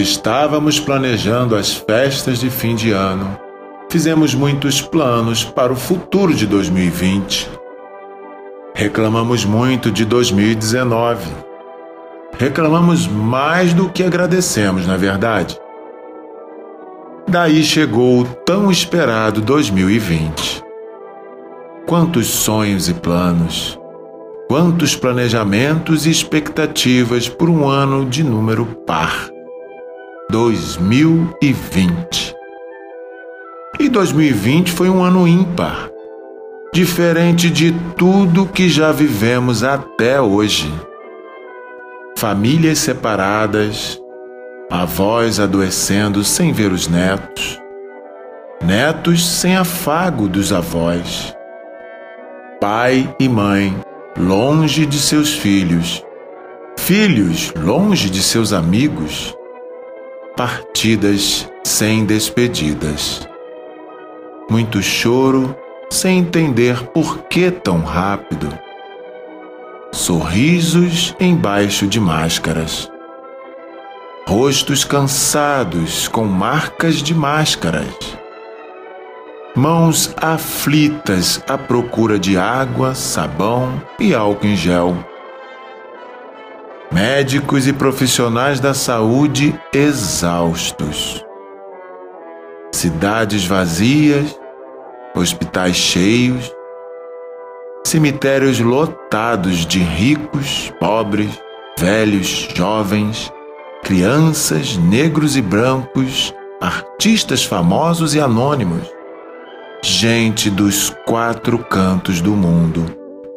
Estávamos planejando as festas de fim de ano, fizemos muitos planos para o futuro de 2020. Reclamamos muito de 2019. Reclamamos mais do que agradecemos, na verdade. Daí chegou o tão esperado 2020. Quantos sonhos e planos! Quantos planejamentos e expectativas por um ano de número par. 2020. E 2020 foi um ano ímpar, diferente de tudo que já vivemos até hoje. Famílias separadas, avós adoecendo sem ver os netos, netos sem afago dos avós, pai e mãe longe de seus filhos, filhos longe de seus amigos, partidas sem despedidas. Muito choro sem entender por que tão rápido. Sorrisos embaixo de máscaras. Rostos cansados com marcas de máscaras mãos aflitas à procura de água, sabão e álcool em gel. Médicos e profissionais da saúde exaustos. Cidades vazias, hospitais cheios, cemitérios lotados de ricos, pobres, velhos, jovens, crianças, negros e brancos, artistas famosos e anônimos gente dos quatro cantos do mundo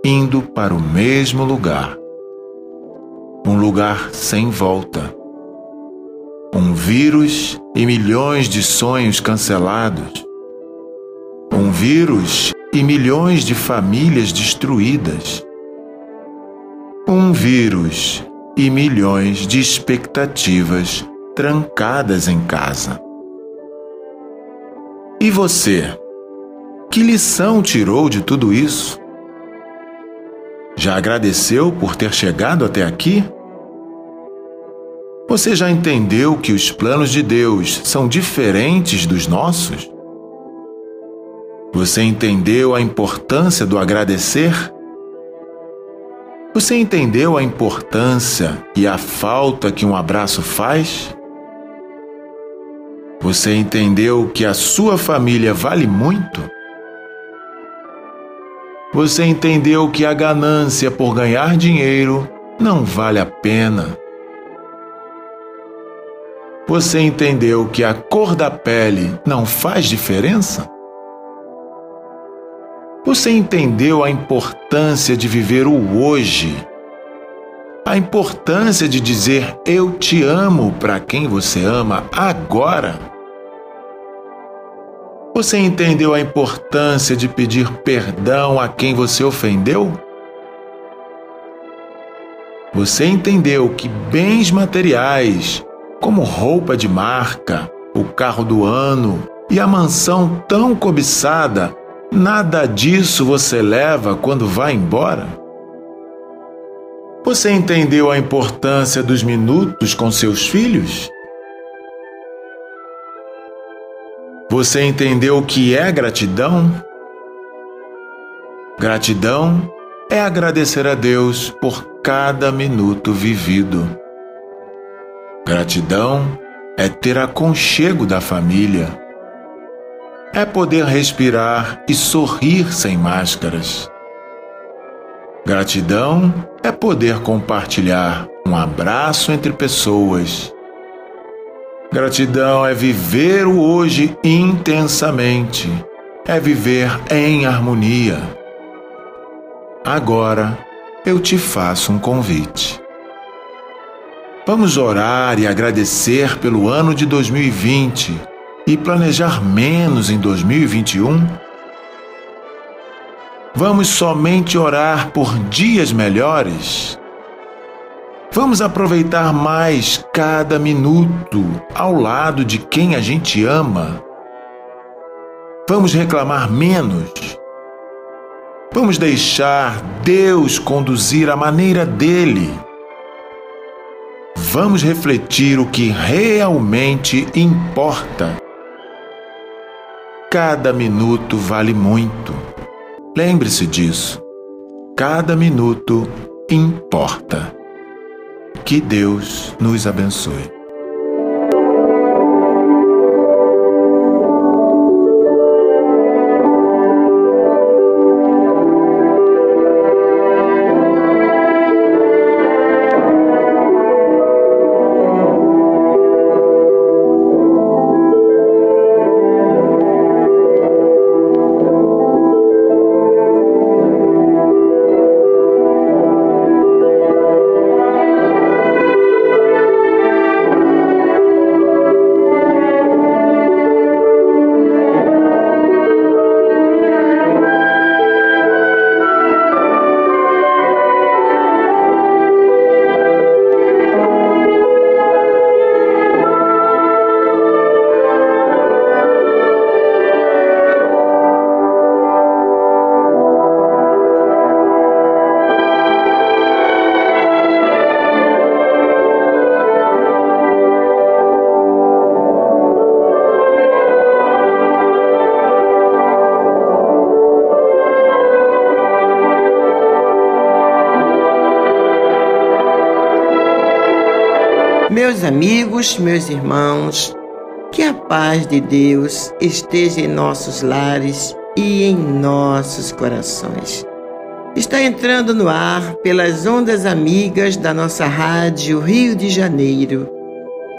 indo para o mesmo lugar. Um lugar sem volta. Um vírus e milhões de sonhos cancelados. Um vírus e milhões de famílias destruídas. Um vírus e milhões de expectativas trancadas em casa. E você? Que lição tirou de tudo isso? Já agradeceu por ter chegado até aqui? Você já entendeu que os planos de Deus são diferentes dos nossos? Você entendeu a importância do agradecer? Você entendeu a importância e a falta que um abraço faz? Você entendeu que a sua família vale muito? Você entendeu que a ganância por ganhar dinheiro não vale a pena. Você entendeu que a cor da pele não faz diferença? Você entendeu a importância de viver o hoje? A importância de dizer eu te amo para quem você ama agora? Você entendeu a importância de pedir perdão a quem você ofendeu? Você entendeu que bens materiais, como roupa de marca, o carro do ano e a mansão tão cobiçada, nada disso você leva quando vai embora? Você entendeu a importância dos minutos com seus filhos? Você entendeu o que é gratidão? Gratidão é agradecer a Deus por cada minuto vivido. Gratidão é ter aconchego da família. É poder respirar e sorrir sem máscaras. Gratidão é poder compartilhar um abraço entre pessoas. Gratidão é viver o hoje intensamente, é viver em harmonia. Agora eu te faço um convite. Vamos orar e agradecer pelo ano de 2020 e planejar menos em 2021? Vamos somente orar por dias melhores? Vamos aproveitar mais cada minuto ao lado de quem a gente ama? Vamos reclamar menos? Vamos deixar Deus conduzir a maneira dele. Vamos refletir o que realmente importa. Cada minuto vale muito. Lembre-se disso. Cada minuto importa. Que Deus nos abençoe. Meus amigos, meus irmãos, que a paz de Deus esteja em nossos lares e em nossos corações. Está entrando no ar pelas ondas amigas da nossa rádio Rio de Janeiro,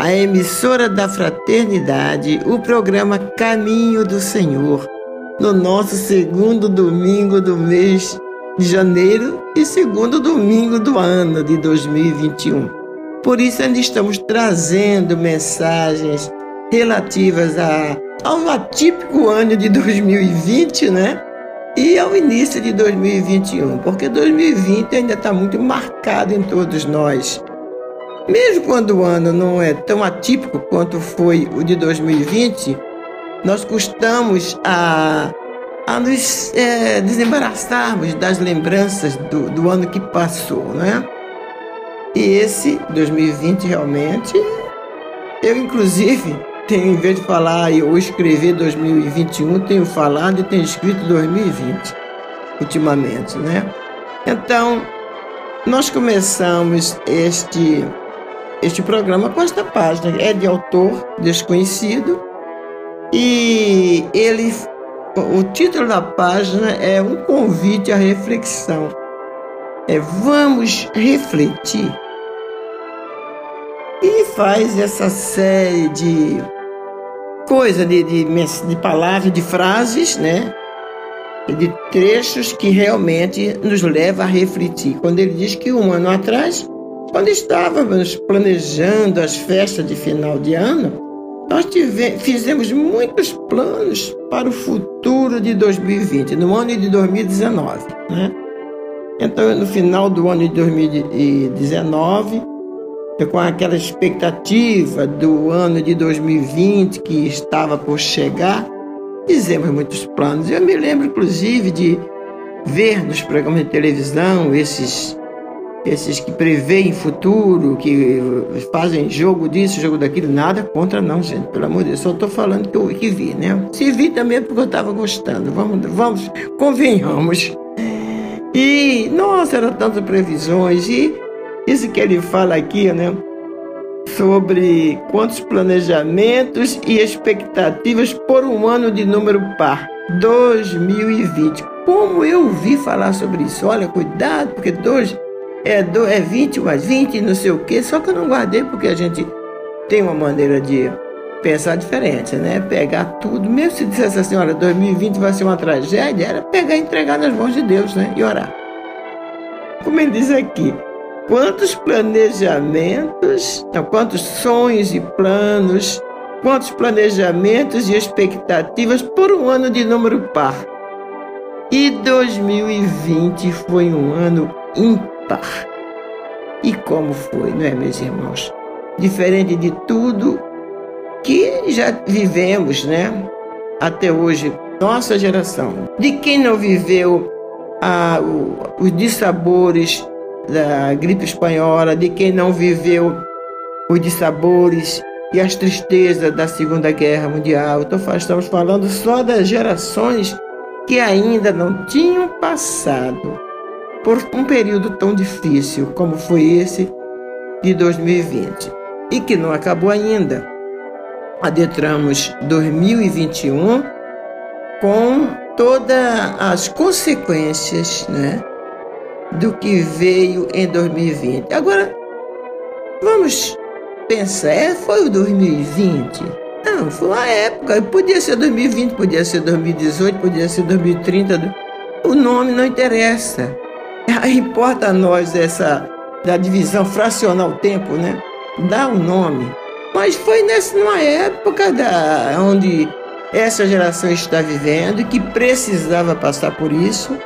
a emissora da fraternidade, o programa Caminho do Senhor, no nosso segundo domingo do mês de janeiro e segundo domingo do ano de 2021. Por isso, ainda estamos trazendo mensagens relativas a, ao atípico ano de 2020, né? E ao início de 2021, porque 2020 ainda está muito marcado em todos nós. Mesmo quando o ano não é tão atípico quanto foi o de 2020, nós custamos a, a nos é, desembaraçarmos das lembranças do, do ano que passou, né? E esse 2020 realmente, eu inclusive tenho, em vez de falar ou escrever 2021, tenho falado e tenho escrito 2020 ultimamente, né? Então, nós começamos este este programa com esta página. É de autor desconhecido e ele o título da página é um convite à reflexão. É vamos refletir. E faz essa série de coisa de, de, de palavras, de frases, né? De trechos que realmente nos leva a refletir. Quando ele diz que um ano atrás, quando estávamos planejando as festas de final de ano, nós tive, fizemos muitos planos para o futuro de 2020, no ano de 2019. Né? Então, no final do ano de 2019, com aquela expectativa do ano de 2020 que estava por chegar, fizemos muitos planos. Eu me lembro, inclusive, de ver nos programas de televisão esses esses que preveem futuro, que fazem jogo disso, jogo daquilo, nada contra não, gente, pelo amor de Deus. Só estou falando que eu que vi, né? Se vi também é porque eu estava gostando. Vamos, vamos, convenhamos. E, nossa, eram tantas previsões. E isso que ele fala aqui, né? Sobre quantos planejamentos e expectativas por um ano de número par. 2020. Como eu ouvi falar sobre isso? Olha, cuidado, porque dois é, do, é 20 mais 20, não sei o quê, só que eu não guardei porque a gente tem uma maneira de pensar diferente, né? Pegar tudo, mesmo se dissesse assim, olha, 2020 vai ser uma tragédia, era pegar e entregar nas mãos de Deus, né? E orar. Como ele diz aqui, quantos planejamentos, quantos sonhos e planos, quantos planejamentos e expectativas por um ano de número par. E 2020 foi um ano incrível e como foi, não é, meus irmãos? Diferente de tudo que já vivemos, né? Até hoje, nossa geração. De quem não viveu ah, os dissabores da gripe espanhola, de quem não viveu os dissabores e as tristezas da Segunda Guerra Mundial. Então, estamos falando só das gerações que ainda não tinham passado por um período tão difícil como foi esse de 2020 e que não acabou ainda. Adentramos 2021 com todas as consequências né, do que veio em 2020. Agora, vamos pensar, é, foi o 2020? Não, foi uma época, podia ser 2020, podia ser 2018, podia ser 2030, o nome não interessa. Importa a nós essa da divisão fracional tempo, né? Dá um nome. Mas foi nessa numa época da onde essa geração está vivendo que precisava passar por isso.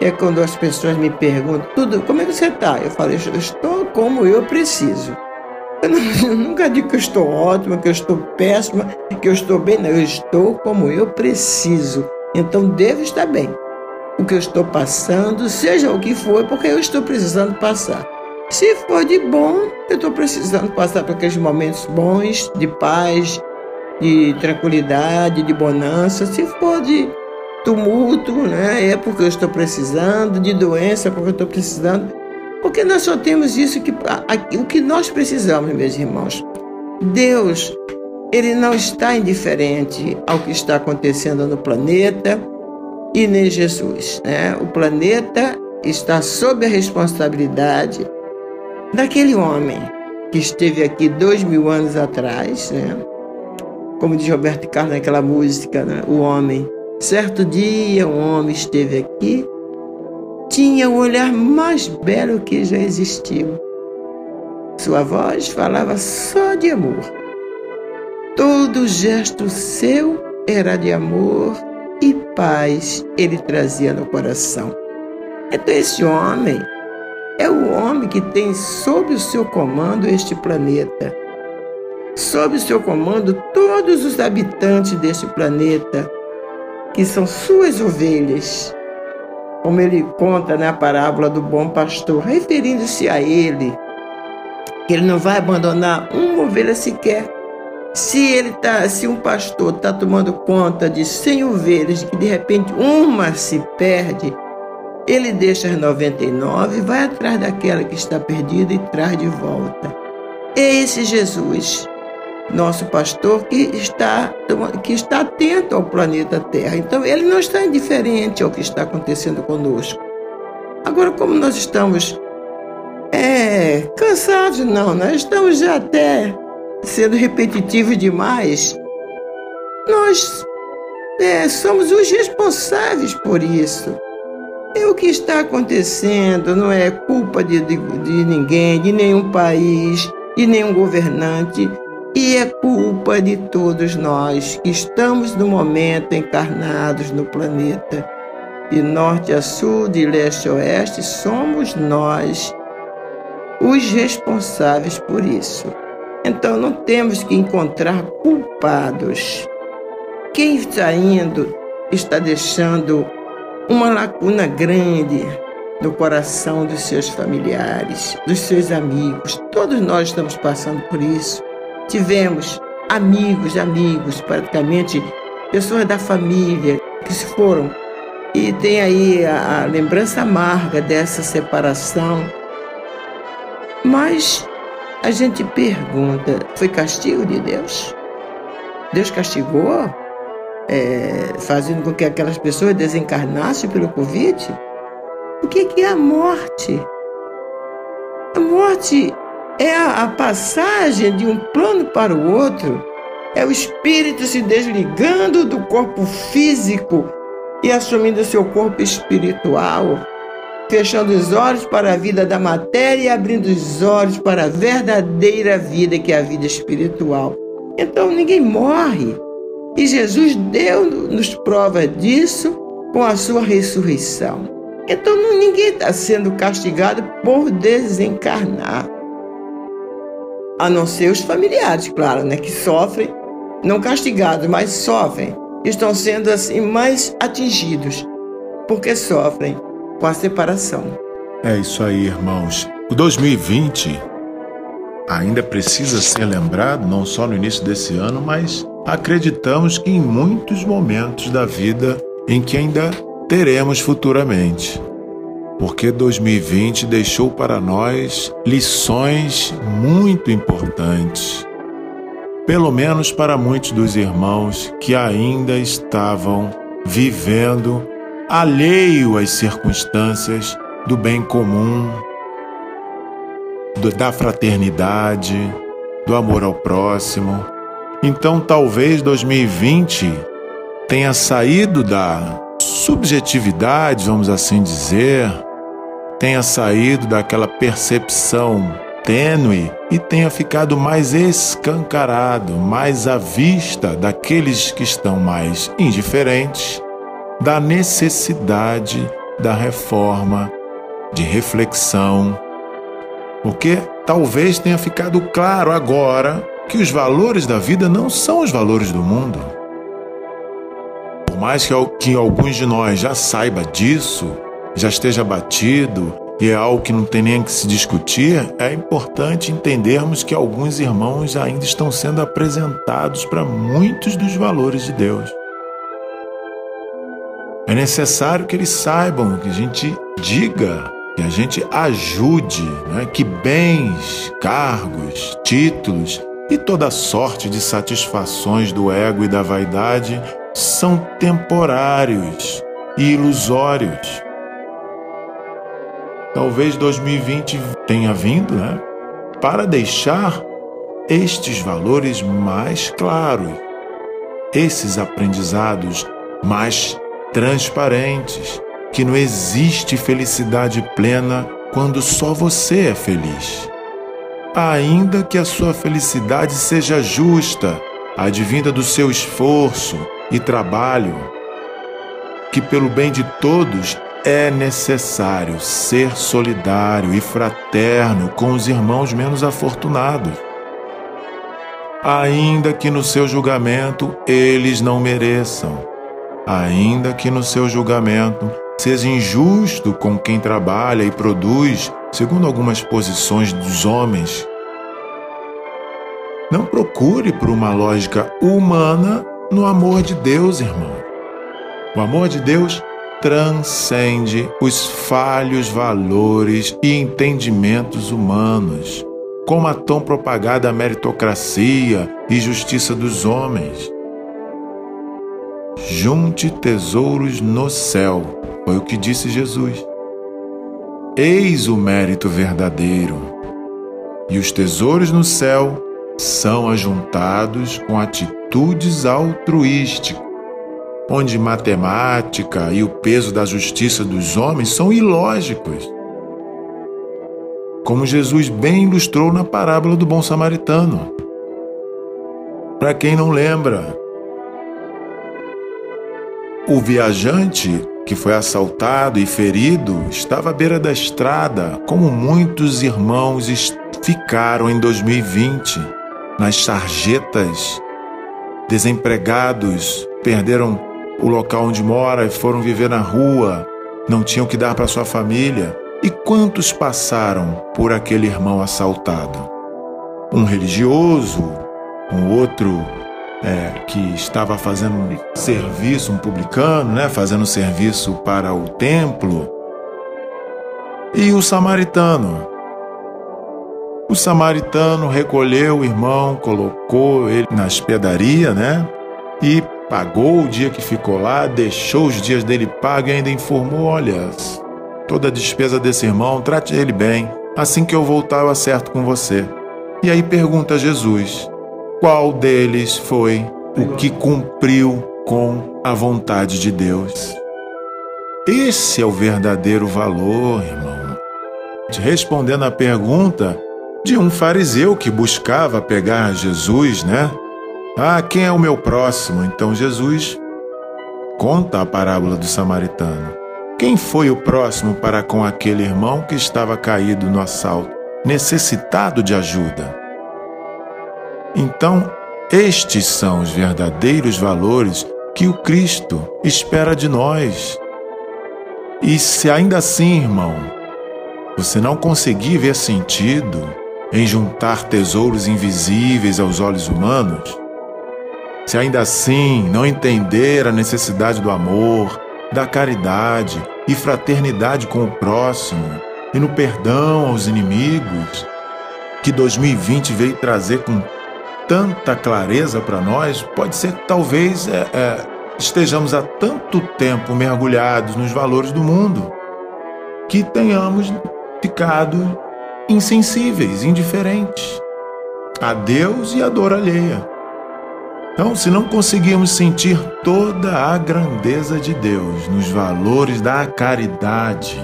É quando as pessoas me perguntam, tudo, como é que você está? Eu falo, eu estou como eu preciso. Eu, não, eu nunca digo que eu estou ótima, que eu estou péssima, que eu estou bem, não. Eu estou como eu preciso. Então devo estar bem o que eu estou passando, seja o que for, porque eu estou precisando passar. Se for de bom, eu estou precisando passar por aqueles momentos bons, de paz, de tranquilidade, de bonança. Se for de tumulto, né, é porque eu estou precisando, de doença, porque eu estou precisando. Porque nós só temos isso que o que nós precisamos, meus irmãos. Deus, ele não está indiferente ao que está acontecendo no planeta e nem Jesus. Né? O planeta está sob a responsabilidade daquele homem que esteve aqui dois mil anos atrás, né? como diz Roberto Carlos naquela música, né? o homem. Certo dia, um homem esteve aqui, tinha o olhar mais belo que já existiu. Sua voz falava só de amor. Todo gesto seu era de amor e paz ele trazia no coração. Então, esse homem é o homem que tem sob o seu comando este planeta. Sob o seu comando todos os habitantes deste planeta, que são suas ovelhas. Como ele conta na parábola do bom pastor, referindo-se a ele, que ele não vai abandonar uma ovelha sequer se ele tá, se um pastor está tomando conta de 100 ovelhas que de repente uma se perde, ele deixa as 99 e vai atrás daquela que está perdida e traz de volta. É esse Jesus nosso pastor que está, que está atento ao planeta Terra. Então, ele não está indiferente ao que está acontecendo conosco. Agora, como nós estamos é, cansados, não, nós estamos já até sendo repetitivos demais, nós é, somos os responsáveis por isso. E o que está acontecendo não é culpa de, de, de ninguém, de nenhum país, de nenhum governante, e é culpa de todos nós que estamos no momento encarnados no planeta. De norte a sul, de leste a oeste, somos nós os responsáveis por isso. Então não temos que encontrar culpados. Quem está indo está deixando uma lacuna grande no coração dos seus familiares, dos seus amigos. Todos nós estamos passando por isso. Tivemos amigos, amigos, praticamente pessoas da família que se foram. E tem aí a, a lembrança amarga dessa separação. Mas a gente pergunta: foi castigo de Deus? Deus castigou? é, fazendo com que aquelas pessoas desencarnassem pelo Covid? O que é a morte? A morte é a, passagem de um plano para o outro, é o espírito se desligando do corpo físico e assumindo seu corpo espiritual, fechando os olhos para a vida da matéria e abrindo os olhos para a verdadeira vida, que é a vida espiritual. Então ninguém morre. E Jesus deu-nos prova disso com a sua ressurreição. Então ninguém está sendo castigado por desencarnar. A não ser os familiares, claro, né, que sofrem, não castigados, mas sofrem. Estão sendo assim mais atingidos, porque sofrem com a separação. É isso aí, irmãos. O 2020 ainda precisa ser lembrado, não só no início desse ano, mas acreditamos que em muitos momentos da vida em que ainda teremos futuramente. Porque 2020 deixou para nós lições muito importantes, pelo menos para muitos dos irmãos que ainda estavam vivendo alheio às circunstâncias do bem comum, da fraternidade, do amor ao próximo, então, talvez 2020 tenha saído da subjetividade, vamos assim dizer, tenha saído daquela percepção tênue e tenha ficado mais escancarado, mais à vista daqueles que estão mais indiferentes, da necessidade da reforma, de reflexão, porque talvez tenha ficado claro agora que os valores da vida não são os valores do mundo. Mais que, que alguns de nós já saiba disso, já esteja batido e é algo que não tem nem que se discutir, é importante entendermos que alguns irmãos ainda estão sendo apresentados para muitos dos valores de Deus. É necessário que eles saibam, que a gente diga, que a gente ajude, né? que bens, cargos, títulos e toda sorte de satisfações do ego e da vaidade são temporários e ilusórios. Talvez 2020 tenha vindo, né, para deixar estes valores mais claros, esses aprendizados mais transparentes, que não existe felicidade plena quando só você é feliz ainda que a sua felicidade seja justa, advinda do seu esforço e trabalho, que pelo bem de todos é necessário ser solidário e fraterno com os irmãos menos afortunados. Ainda que no seu julgamento eles não mereçam, ainda que no seu julgamento seja injusto com quem trabalha e produz segundo algumas posições dos homens. Não procure por uma lógica humana no amor de Deus, irmão. O amor de Deus transcende os falhos valores e entendimentos humanos. como a tão propagada meritocracia e justiça dos homens. Junte tesouros no céu, foi o que disse Jesus. Eis o mérito verdadeiro. E os tesouros no céu são ajuntados com atitudes altruísticas, onde matemática e o peso da justiça dos homens são ilógicos. Como Jesus bem ilustrou na parábola do bom samaritano. Para quem não lembra, o viajante que foi assaltado e ferido estava à beira da estrada, como muitos irmãos ficaram em 2020 nas sarjetas, desempregados, perderam o local onde mora e foram viver na rua, não tinham que dar para sua família. E quantos passaram por aquele irmão assaltado? Um religioso, um outro é, que estava fazendo serviço, um publicano, né, fazendo serviço para o templo, e o samaritano. O samaritano recolheu o irmão, colocou ele na hospedaria, né? E pagou o dia que ficou lá, deixou os dias dele pago e ainda informou: olha, toda a despesa desse irmão, trate ele bem. Assim que eu voltar, eu acerto com você. E aí pergunta Jesus: qual deles foi o que cumpriu com a vontade de Deus? Esse é o verdadeiro valor, irmão. Respondendo à pergunta de um fariseu que buscava pegar Jesus, né? Ah, quem é o meu próximo? Então Jesus conta a parábola do samaritano. Quem foi o próximo para com aquele irmão que estava caído no assalto, necessitado de ajuda? Então, estes são os verdadeiros valores que o Cristo espera de nós. E se ainda assim, irmão, você não conseguir ver sentido em juntar tesouros invisíveis aos olhos humanos, se ainda assim não entender a necessidade do amor, da caridade e fraternidade com o próximo e no perdão aos inimigos, que 2020 veio trazer com tanta clareza para nós, pode ser que talvez é, é, estejamos há tanto tempo mergulhados nos valores do mundo que tenhamos ficado insensíveis, indiferentes a Deus e à dor alheia. Então, se não conseguirmos sentir toda a grandeza de Deus nos valores da caridade,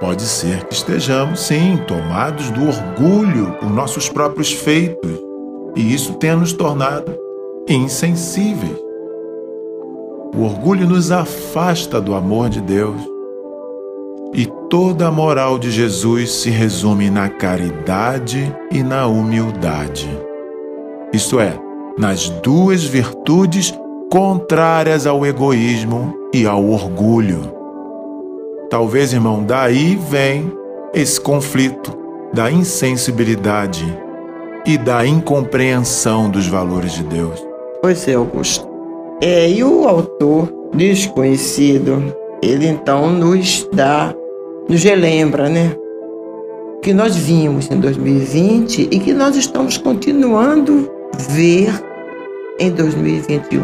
pode ser que estejamos, sim, tomados do orgulho por nossos próprios feitos, e isso tenha nos tornado insensíveis. O orgulho nos afasta do amor de Deus. E toda a moral de Jesus se resume na caridade e na humildade. Isto é, nas duas virtudes contrárias ao egoísmo e ao orgulho. Talvez, irmão, daí vem esse conflito da insensibilidade e da incompreensão dos valores de Deus. Pois é, Augusto. É, e o autor desconhecido, ele então nos dá, nos relembra, né? Que nós vimos em 2020 e que nós estamos continuando ver em 2021.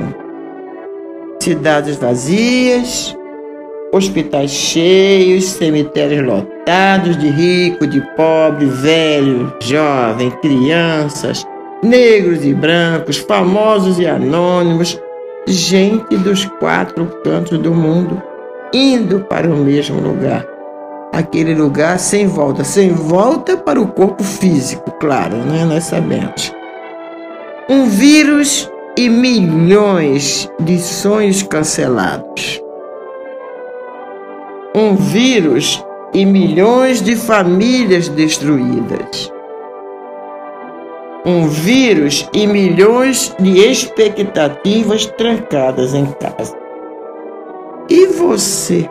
Cidades vazias, hospitais cheios, cemitérios lotados de rico, de pobre, velho, jovem, crianças, negros e brancos, famosos e anônimos, gente dos quatro cantos do mundo indo para o mesmo lugar. Aquele lugar sem volta, sem volta para o corpo físico, claro, né? nós sabemos. Um vírus e milhões de sonhos cancelados. Um vírus e milhões de famílias destruídas. Um vírus e milhões de expectativas trancadas em casa. E você?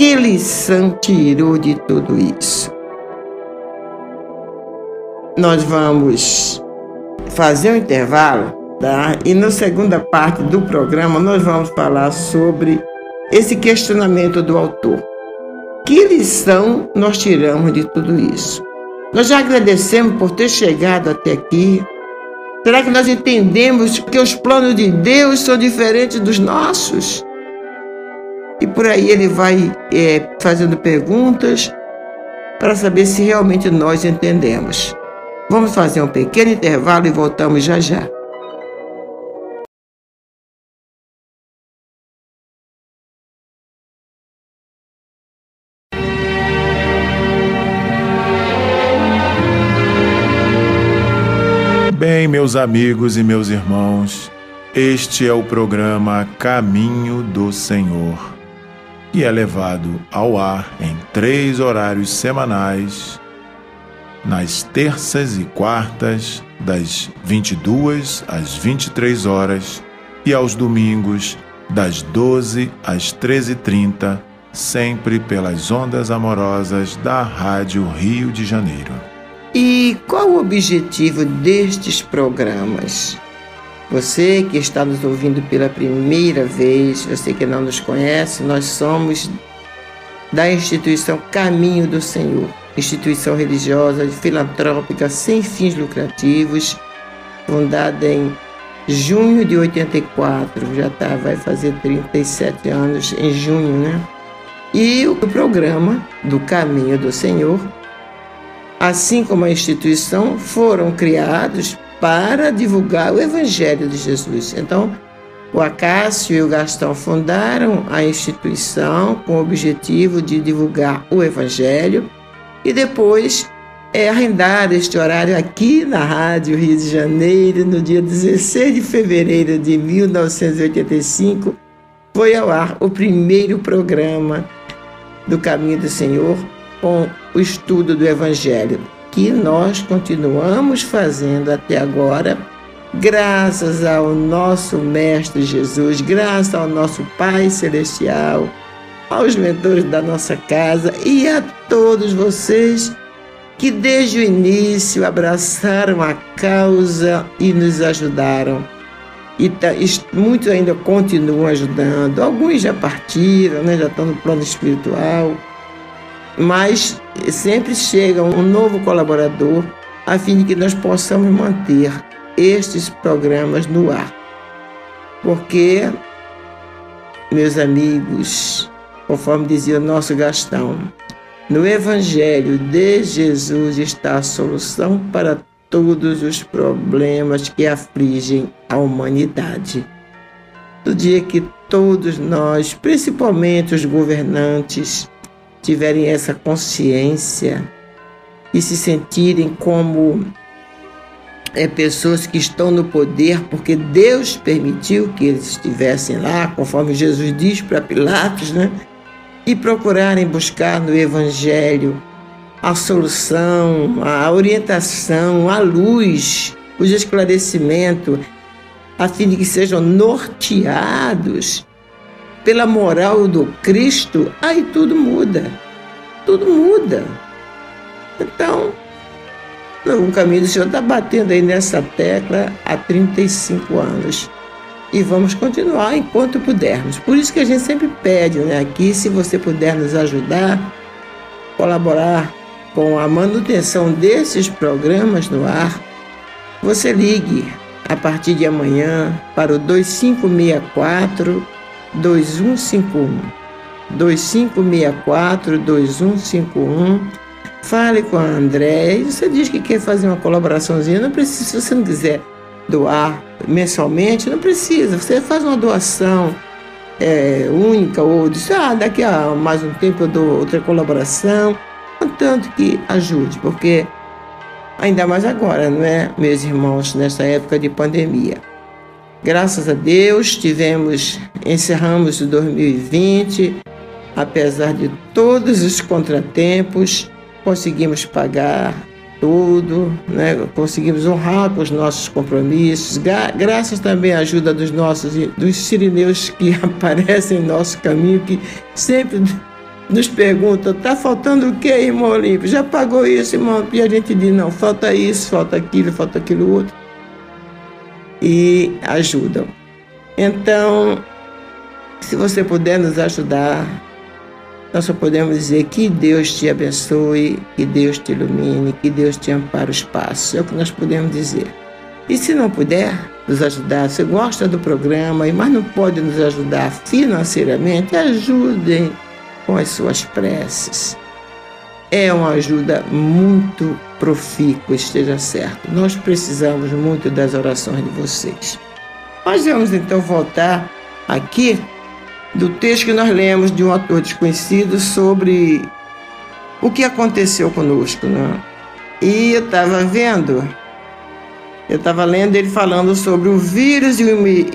Que lição tirou de tudo isso? Nós vamos fazer um intervalo Tá? E na segunda parte do programa nós vamos falar sobre esse questionamento do autor. Que lição nós tiramos de tudo isso? Nós já agradecemos por ter chegado até aqui. Será que nós entendemos que os planos de Deus são diferentes dos nossos? Por aí ele vai é, fazendo perguntas para saber se realmente nós entendemos. Vamos fazer um pequeno intervalo e voltamos já já. Bem, meus amigos e meus irmãos, este é o programa Caminho do Senhor, que é levado ao ar em três horários semanais, nas terças e quartas, das 22 às 23 horas, e aos domingos, das 12 às 13h30, sempre pelas ondas amorosas da Rádio Rio de Janeiro. E qual o objetivo destes programas? Você que está nos ouvindo pela primeira vez, você que não nos conhece, nós somos da instituição Caminho do Senhor, instituição religiosa filantrópica sem fins lucrativos, fundada em junho de 84, já tá, vai fazer 37 anos em junho, né? E o programa do Caminho do Senhor assim como a instituição, foram criados para divulgar o Evangelho de Jesus. Então, o Acácio e o Gastão fundaram a instituição com o objetivo de divulgar o Evangelho e depois é, arrendar este horário aqui na Rádio Rio de Janeiro, no dia 16 de fevereiro de 1985, foi ao ar o primeiro programa do Caminho do Senhor com o estudo do Evangelho, que nós continuamos fazendo até agora, graças ao nosso Mestre Jesus, graças ao nosso Pai Celestial, aos mentores da nossa casa e a todos vocês que desde o início abraçaram a causa e nos ajudaram. E tá, muitos ainda continuam ajudando, alguns já partiram, né, já estão no plano espiritual mas sempre chega um novo colaborador a fim de que nós possamos manter estes programas no ar. Porque, meus amigos, conforme dizia o nosso Gastão, no Evangelho de Jesus está a solução para todos os problemas que afligem a humanidade. Do dia que todos nós, principalmente os governantes, tiverem essa consciência e se sentirem como é, pessoas que estão no poder porque Deus permitiu que eles estivessem lá, conforme Jesus diz para Pilatos, né? E procurarem buscar no Evangelho a solução, a orientação, a luz, o esclarecimento, a fim de que sejam norteados pela moral do Cristo, aí tudo muda. Tudo muda. Então, o caminho do Senhor está batendo aí nessa tecla há 35 anos. E vamos continuar enquanto pudermos. Por isso que a gente sempre pede né, aqui, se você puder nos ajudar, colaborar com a manutenção desses programas no ar, você ligue a partir de amanhã para o 2564 2151 2564 2151 Fale com a André. E você diz que quer fazer uma colaboraçãozinha. Não precisa, se você não quiser doar mensalmente, não precisa. Você faz uma doação é, única ou diz, ah, daqui a mais um tempo eu dou outra colaboração. Contanto que ajude, porque ainda mais agora, não é, meus irmãos, nessa época de pandemia. Graças a Deus, tivemos, encerramos o 2020, apesar de todos os contratempos, conseguimos pagar tudo, né? conseguimos honrar com os nossos compromissos, graças também à ajuda dos nossos dos sirineus que aparecem em nosso caminho, que sempre nos perguntam, tá faltando o que, irmão Olímpio? Já pagou isso, irmão? E a gente diz, não, falta isso, falta aquilo, falta aquilo outro e ajudam. Então, se você puder nos ajudar, nós só podemos dizer que Deus te abençoe, que Deus te ilumine, que Deus te ampare os passos. É o que nós podemos dizer. E se não puder nos ajudar, você gosta do programa, mas não pode nos ajudar financeiramente, ajudem com as suas preces. É uma ajuda muito profícua, esteja certo. Nós precisamos muito das orações de vocês. Vamos então voltar aqui do texto que nós lemos de um autor desconhecido sobre o que aconteceu conosco. Né? E eu estava vendo, eu estava lendo ele falando sobre o vírus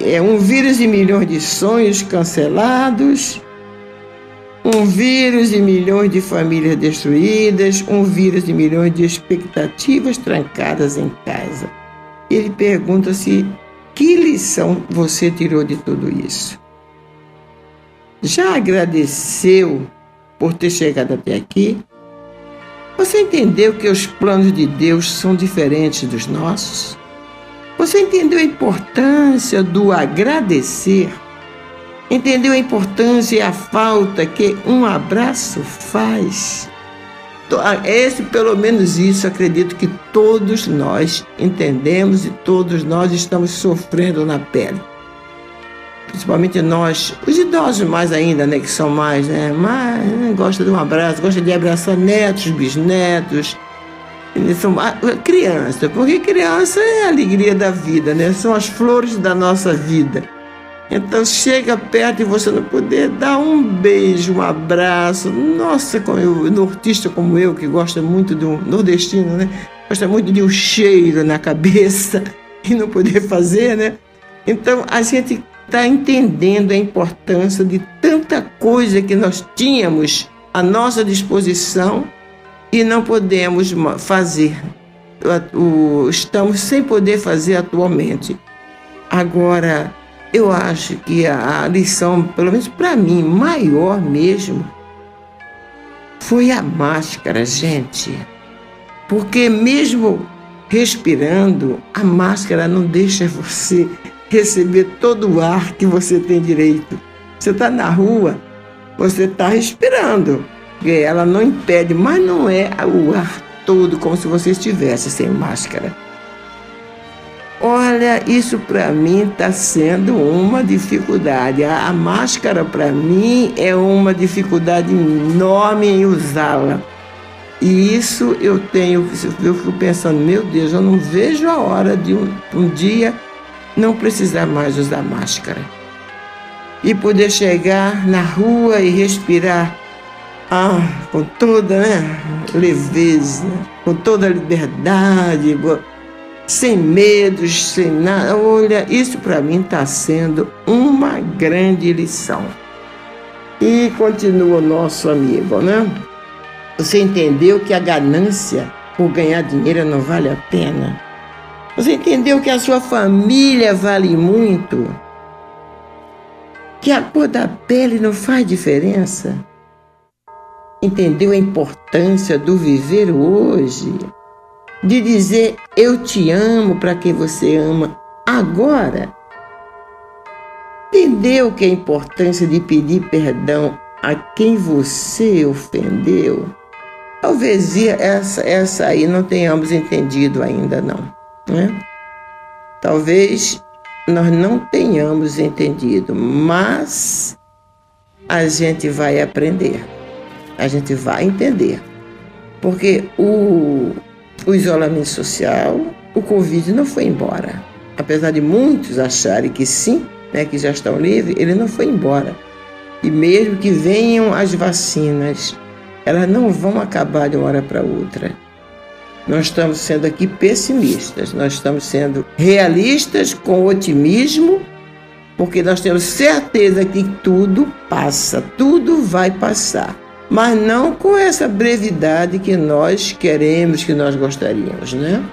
é, um vírus de milhões de sonhos cancelados, um vírus de milhões de famílias destruídas, um vírus de milhões de expectativas trancadas em casa. Ele pergunta se que lição você tirou de tudo isso? Já agradeceu por ter chegado até aqui? Você entendeu que os planos de Deus são diferentes dos nossos? Você entendeu a importância do agradecer? Entendeu a importância e a falta que um abraço faz? Esse, pelo menos isso, acredito que todos nós entendemos e todos nós estamos sofrendo na pele principalmente nós, os idosos mais ainda, né, que são mais, né, mais né, gosta de um abraço, gosta de abraçar netos, bisnetos, são criança, porque criança é a alegria da vida, né? São as flores da nossa vida. Então chega perto e você não poder dar um beijo, um abraço. Nossa, como eu, nortista como eu, que gosta muito do nordestino, né? Gosta muito de um cheiro na cabeça e não poder fazer, né? Então a gente está entendendo a importância de tanta coisa que nós tínhamos à nossa disposição e não podemos fazer. Estamos sem poder fazer atualmente. Agora, eu acho que a lição, pelo menos para mim, maior mesmo, foi a máscara, gente. Porque mesmo respirando, a máscara não deixa você receber todo o ar que você tem direito. Você está na rua, você está respirando. Ela não impede, mas não é o ar todo como se você estivesse sem máscara. Olha, isso para mim está sendo uma dificuldade. A, a máscara para mim é uma dificuldade enorme em usá-la. E isso eu tenho, eu fico pensando, meu Deus, eu não vejo a hora de um, um dia não precisar mais usar máscara e poder chegar na rua e respirar ah, com toda né, leveza, com toda liberdade, sem medos, sem nada. Olha, isso para mim está sendo uma grande lição. E continua o nosso amigo, né? Você entendeu que a ganância por ganhar dinheiro não vale a pena? Você entendeu que a sua família vale muito? Que a cor da pele não faz diferença? Entendeu a importância do viver hoje? De dizer eu te amo para quem você ama agora? Entendeu que a importância de pedir perdão a quem você ofendeu? Talvez essa, essa aí não tenhamos entendido ainda não. Né? Talvez nós não tenhamos entendido, mas a gente vai aprender, a gente vai entender. Porque o, o isolamento social, o Covid não foi embora. Apesar de muitos acharem que sim, né, que já estão livres, ele não foi embora. E mesmo que venham as vacinas, elas não vão acabar de uma hora para outra. Nós estamos sendo aqui pessimistas, nós estamos sendo realistas com otimismo, porque nós temos certeza que tudo passa, tudo vai passar, mas não com essa brevidade que nós queremos, que nós gostaríamos, né?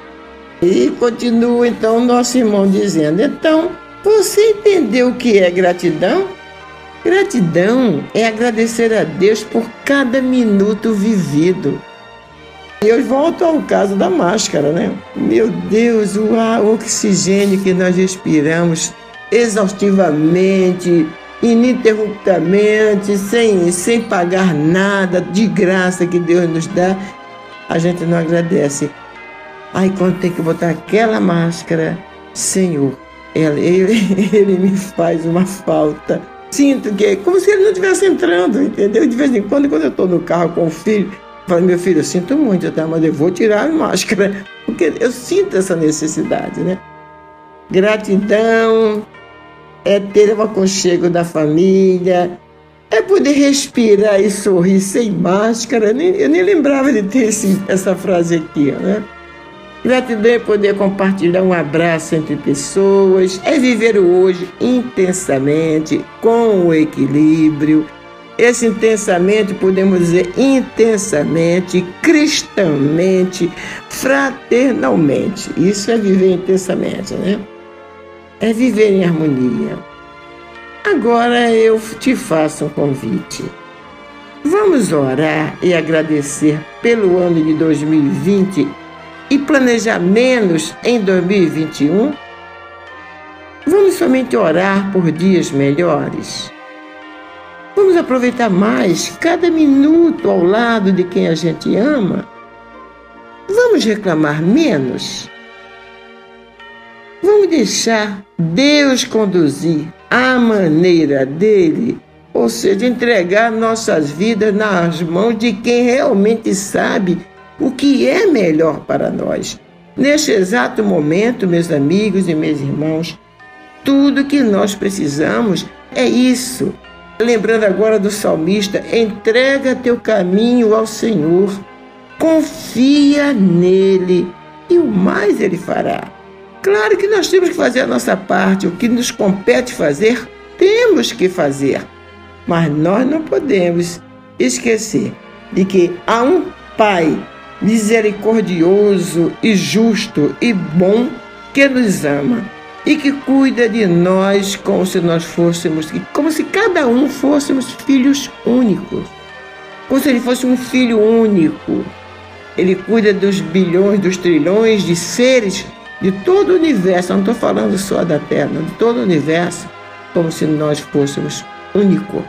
E continua então nosso irmão dizendo: então, você entendeu o que é gratidão? Gratidão é agradecer a Deus por cada minuto vivido e eu volto ao caso da máscara, né? Meu Deus, o, o oxigênio que nós respiramos exaustivamente ininterruptamente, sem, sem pagar nada, de graça que Deus nos dá, a gente não agradece. Aí quando tem que botar aquela máscara, Senhor, ele, ele, me faz uma falta. Sinto que é como se ele não estivesse entrando, entendeu? De vez em quando, quando eu estou no carro com o filho, eu falo, meu filho, eu sinto muito, tá? mas eu vou tirar a máscara, porque eu sinto essa necessidade, né? Gratidão é ter o aconchego da família, é poder respirar e sorrir sem máscara. Eu nem, lembrava de ter esse, essa frase aqui, né? Gratidão é poder compartilhar um abraço entre pessoas, é viver o hoje intensamente, com o equilíbrio. Esse intensamente, podemos dizer intensamente, cristãmente, fraternalmente. Isso é viver intensamente, né? É viver em harmonia. Agora eu te faço um convite. Vamos orar e agradecer pelo ano de 2020 e planejar menos em 2021? Vamos somente orar por dias melhores? Vamos aproveitar mais cada minuto ao lado de quem a gente ama? Vamos reclamar menos? Vamos deixar Deus conduzir a maneira dele, ou seja, entregar nossas vidas nas mãos de quem realmente sabe o que é melhor para nós. Neste exato momento, meus amigos e meus irmãos, tudo que nós precisamos é isso. Lembrando agora do salmista, entrega teu caminho ao Senhor, confia nele e o mais ele fará. Claro que nós temos que fazer a nossa parte, o que nos compete fazer, temos que fazer. Mas nós não podemos esquecer de que há um Pai misericordioso e justo e bom que nos ama e que cuida de nós como se nós fôssemos, como se cada um fôssemos filhos únicos, como se ele fosse um filho único. Ele cuida dos bilhões, dos trilhões de seres de todo o universo, não estou falando só da Terra, de todo o universo, como se nós fôssemos único.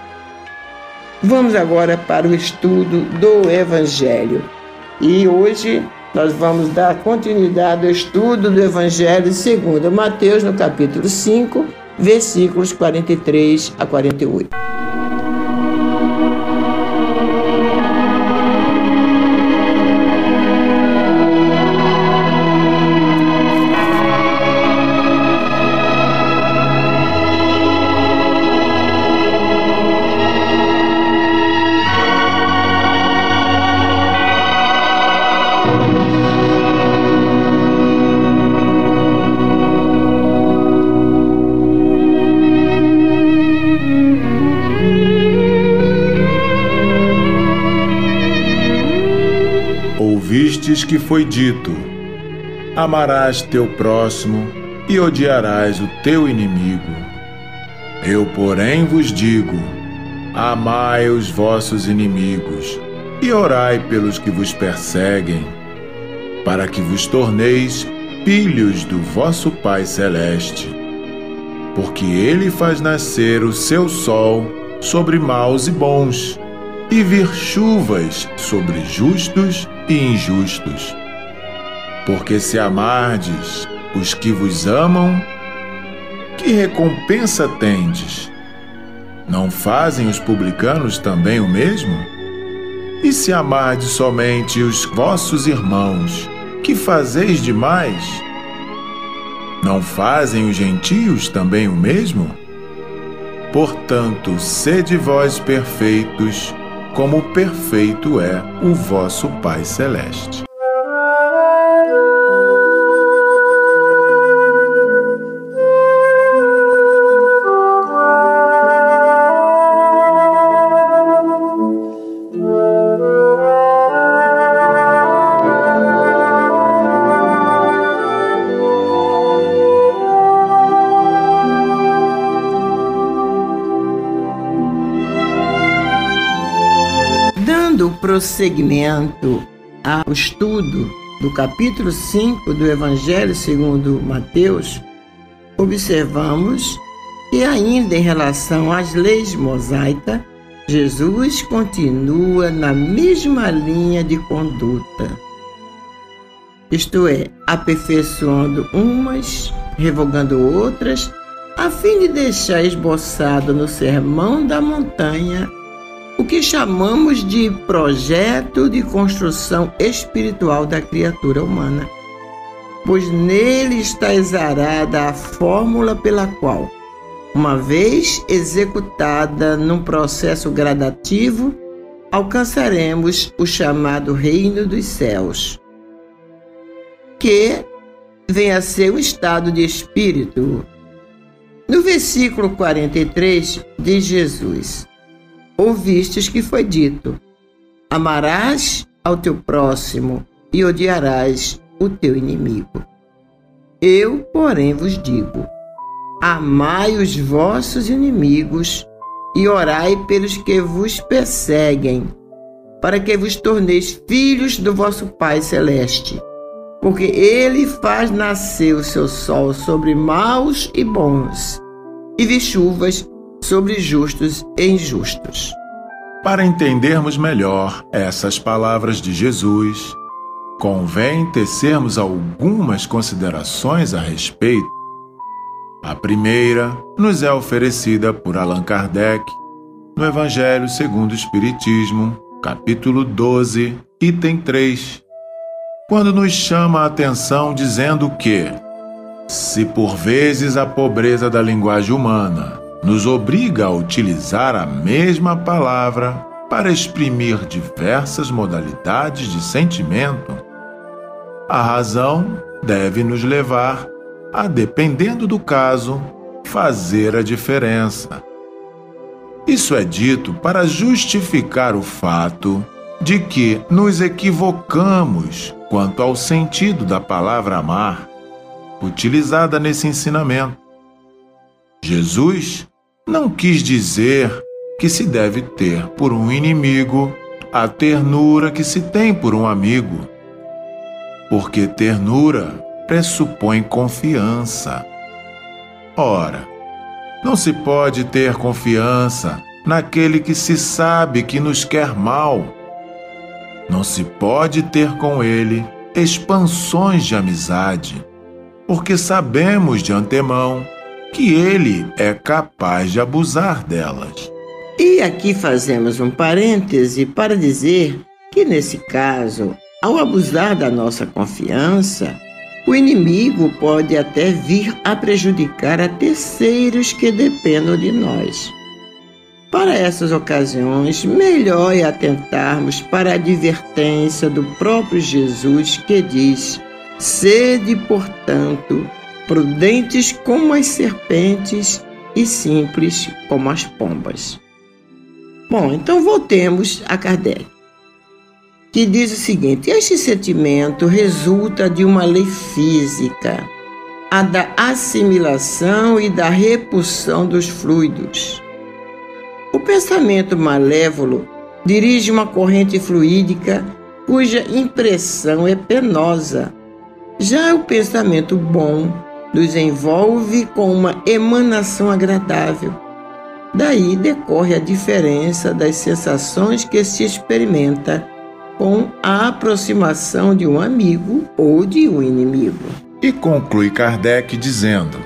Vamos agora para o estudo do Evangelho. E hoje nós vamos dar continuidade ao estudo do Evangelho segundo Mateus, no capítulo 5, versículos 43 a 48. Ouvistes que foi dito: Amarás teu próximo e odiarás o teu inimigo. Eu, porém, vos digo: Amai os vossos inimigos e orai pelos que vos perseguem, para que vos torneis filhos do vosso Pai Celeste. Porque ele faz nascer o seu sol sobre maus e bons, e vir chuvas sobre justos e injustos. Porque se amardes os que vos amam, que recompensa tendes? Não fazem os publicanos também o mesmo? E se amardes somente os vossos irmãos, que fazeis demais? Não fazem os gentios também o mesmo? Portanto, sede vós perfeitos, como perfeito é o vosso Pai Celeste. Prosseguimento ao estudo do capítulo 5 do Evangelho segundo Mateus, observamos E ainda em relação às leis mosaicas, Jesus continua na mesma linha de conduta. Isto é, aperfeiçoando umas, revogando outras, a fim de deixar esboçado no Sermão da Montanha o que chamamos de projeto de construção espiritual da criatura humana, pois nele está exarada a fórmula pela qual, uma vez executada num processo gradativo, alcançaremos o chamado Reino dos Céus, que vem a ser o estado de espírito. No versículo 43 diz Jesus: ouvistes que foi dito: Amarás ao teu próximo e odiarás o teu inimigo. Eu, porém, vos digo: Amai os vossos inimigos e orai pelos que vos perseguem, para que vos torneis filhos do vosso Pai Celeste. Porque ele faz nascer o seu sol sobre maus e bons, e vi chuvas sobre justos e injustos. Para entendermos melhor essas palavras de Jesus, convém tecermos algumas considerações a respeito. A primeira nos é oferecida por Allan Kardec no Evangelho segundo o Espiritismo, capítulo 12, item 3, quando nos chama a atenção dizendo que, se por vezes a pobreza da linguagem humana nos obriga a utilizar a mesma palavra para exprimir diversas modalidades de sentimento, a razão deve nos levar a, dependendo do caso, fazer a diferença. Isso é dito para justificar o fato de que nos equivocamos quanto ao sentido da palavra amar, utilizada nesse ensinamento. Jesus não quis dizer que se deve ter por um inimigo a ternura que se tem por um amigo, porque ternura pressupõe confiança. Ora, não se pode ter confiança naquele que se sabe que nos quer mal. Não se pode ter com ele expansões de amizade, porque sabemos de antemão que ele é capaz de abusar delas. E aqui fazemos um parêntese para dizer que, nesse caso, ao abusar da nossa confiança, o inimigo pode até vir a prejudicar a terceiros que dependam de nós. Para essas ocasiões, melhor é atentarmos para a advertência do próprio Jesus que diz: Sede, portanto, prudentes como as serpentes e simples como as pombas. Bom, então voltemos a Kardec, que diz o seguinte: este sentimento resulta de uma lei física, a da assimilação e da repulsão dos fluidos. O pensamento malévolo dirige uma corrente fluídica cuja impressão é penosa. Já o pensamento bom nos envolve com uma emanação agradável. Daí decorre a diferença das sensações que se experimenta com a aproximação de um amigo ou de um inimigo. E conclui Kardec dizendo: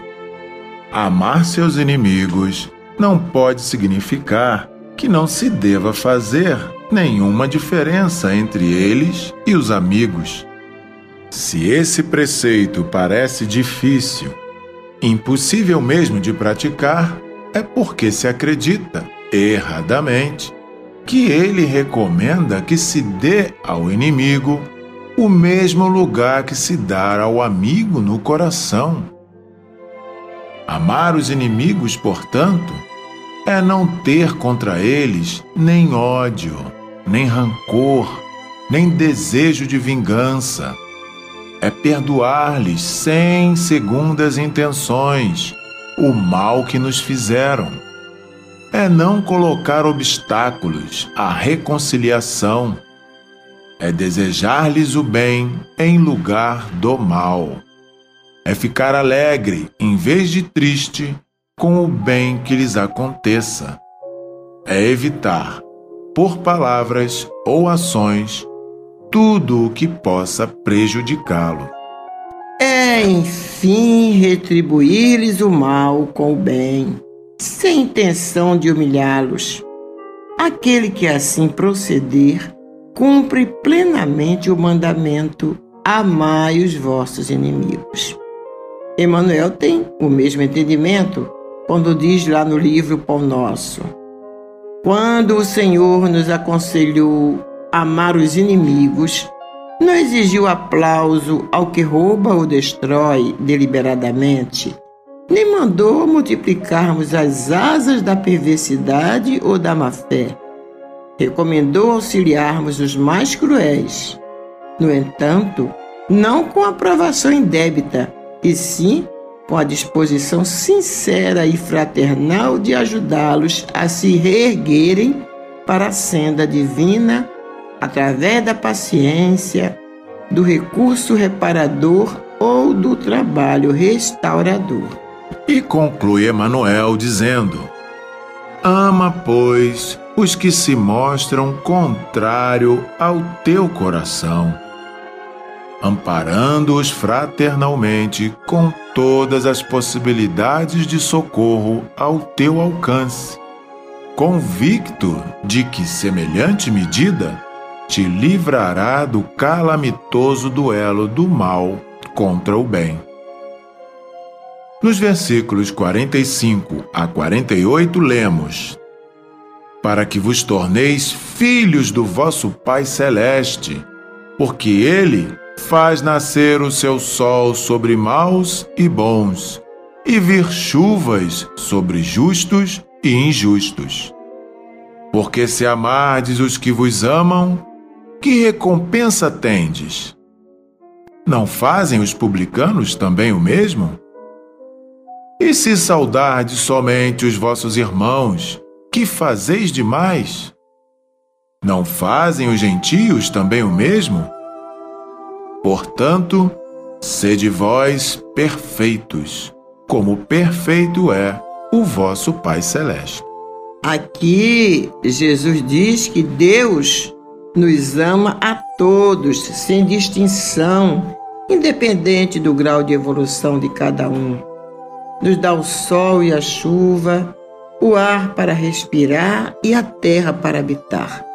Amar seus inimigos não pode significar que não se deva fazer nenhuma diferença entre eles e os amigos. Se esse preceito parece difícil, impossível mesmo de praticar, é porque se acredita, erradamente, que ele recomenda que se dê ao inimigo o mesmo lugar que se dá ao amigo no coração. Amar os inimigos, portanto, é não ter contra eles nem ódio, nem rancor, nem desejo de vingança é perdoar-lhes sem segundas intenções o mal que nos fizeram. É não colocar obstáculos à reconciliação. É desejar-lhes o bem em lugar do mal. É ficar alegre em vez de triste com o bem que lhes aconteça. É evitar, por palavras ou ações, tudo o que possa prejudicá-lo. É, enfim, retribuir-lhes o mal com o bem, sem intenção de humilhá-los. Aquele que assim proceder, cumpre plenamente o mandamento: amai os vossos inimigos. Emmanuel tem o mesmo entendimento quando diz lá no livro Pão Nosso: Quando o Senhor nos aconselhou amar os inimigos, não exigiu aplauso ao que rouba ou destrói deliberadamente, nem mandou multiplicarmos as asas da perversidade ou da má-fé. Recomendou auxiliarmos os mais cruéis. No entanto, não com aprovação indébita, e sim com a disposição sincera e fraternal de ajudá-los a se reerguerem para a senda divina através da paciência, do recurso reparador ou do trabalho restaurador. E conclui Emanuel dizendo: Ama, pois, os que se mostram contrário ao teu coração, amparando-os fraternalmente com todas as possibilidades de socorro ao teu alcance, convicto de que semelhante medida te livrará do calamitoso duelo do mal contra o bem. Nos versículos 45 a 48 lemos: Para que vos torneis filhos do vosso Pai Celeste, porque Ele faz nascer o seu sol sobre maus e bons, e vir chuvas sobre justos e injustos. Porque se amardes os que vos amam, que recompensa tendes? Não fazem os publicanos também o mesmo? E se saudardes somente os vossos irmãos, que fazeis demais? Não fazem os gentios também o mesmo? Portanto, sede vós perfeitos, como perfeito é o vosso Pai Celeste. Aqui, Jesus diz que Deus nos ama a todos, sem distinção, independente do grau de evolução de cada um. Nos dá o sol e a chuva, o ar para respirar e a terra para habitar,